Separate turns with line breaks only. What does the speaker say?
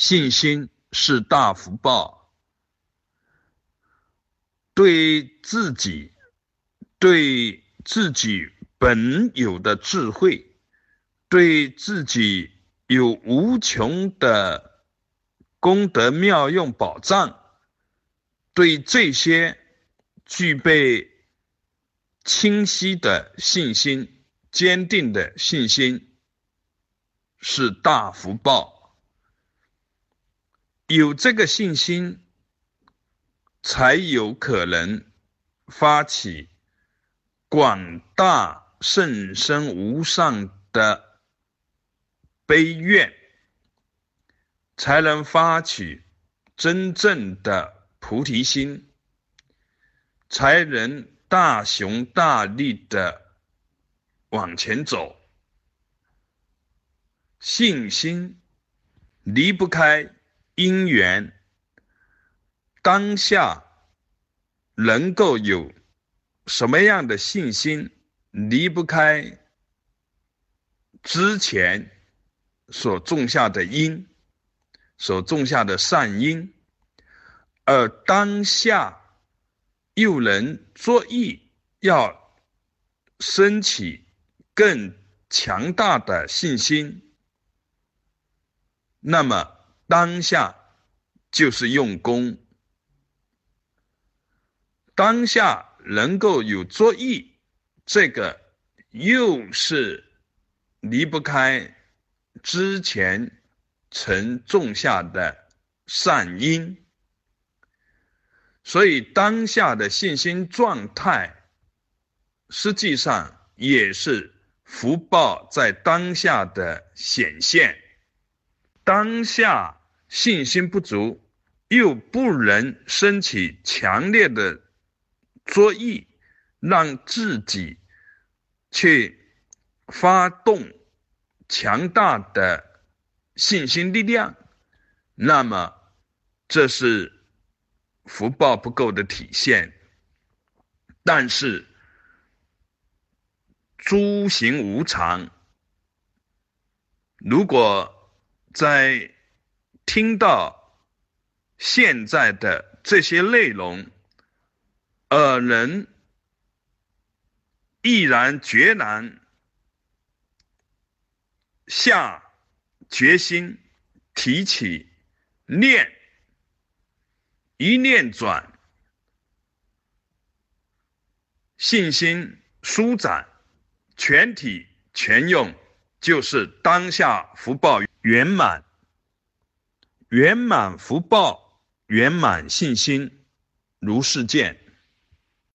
信心是大福报，对自己、对自己本有的智慧，对自己有无穷的功德妙用宝藏，对这些具备清晰的信心、坚定的信心，是大福报。有这个信心，才有可能发起广大甚深无上的悲愿，才能发起真正的菩提心，才能大雄大力的往前走。信心离不开。因缘当下能够有什么样的信心，离不开之前所种下的因，所种下的善因，而当下又能作意要升起更强大的信心，那么。当下就是用功，当下能够有作意，这个又是离不开之前曾种下的善因，所以当下的信心状态，实际上也是福报在当下的显现，当下。信心不足，又不能升起强烈的作意，让自己去发动强大的信心力量，那么这是福报不够的体现。但是诸行无常，如果在听到现在的这些内容，而能毅然决然下决心，提起念，一念转，信心舒展，全体全用，就是当下福报圆满。圆满福报，圆满信心，如是见。